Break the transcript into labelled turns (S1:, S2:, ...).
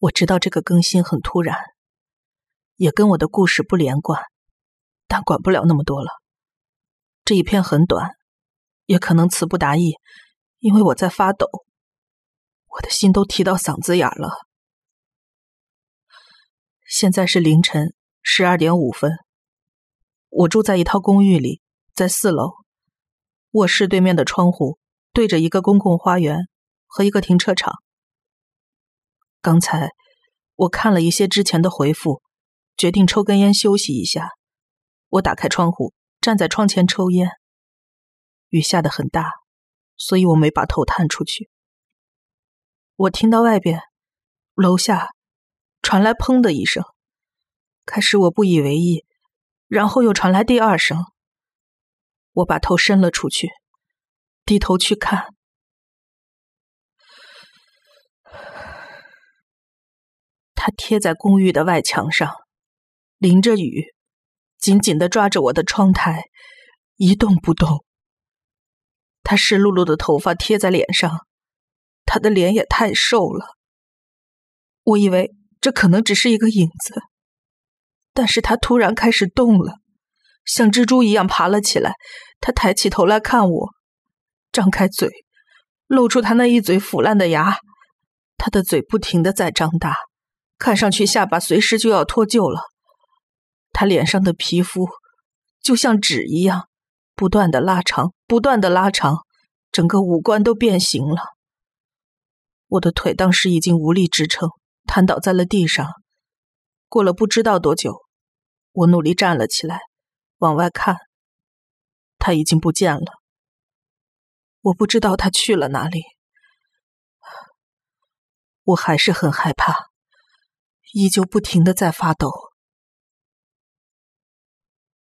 S1: 我知道这个更新很突然，也跟我的故事不连贯，但管不了那么多了。这一篇很短，也可能词不达意，因为我在发抖，我的心都提到嗓子眼了。现在是凌晨十二点五分，我住在一套公寓里，在四楼，卧室对面的窗户对着一个公共花园和一个停车场。刚才我看了一些之前的回复，决定抽根烟休息一下。我打开窗户，站在窗前抽烟。雨下的很大，所以我没把头探出去。我听到外边楼下传来“砰”的一声，开始我不以为意，然后又传来第二声。我把头伸了出去，低头去看。贴在公寓的外墙上，淋着雨，紧紧的抓着我的窗台，一动不动。他湿漉漉的头发贴在脸上，他的脸也太瘦了。我以为这可能只是一个影子，但是他突然开始动了，像蜘蛛一样爬了起来。他抬起头来看我，张开嘴，露出他那一嘴腐烂的牙。他的嘴不停的在张大。看上去下巴随时就要脱臼了，他脸上的皮肤就像纸一样，不断的拉长，不断的拉长，整个五官都变形了。我的腿当时已经无力支撑，瘫倒在了地上。过了不知道多久，我努力站了起来，往外看，他已经不见了。我不知道他去了哪里，我还是很害怕。依旧不停的在发抖。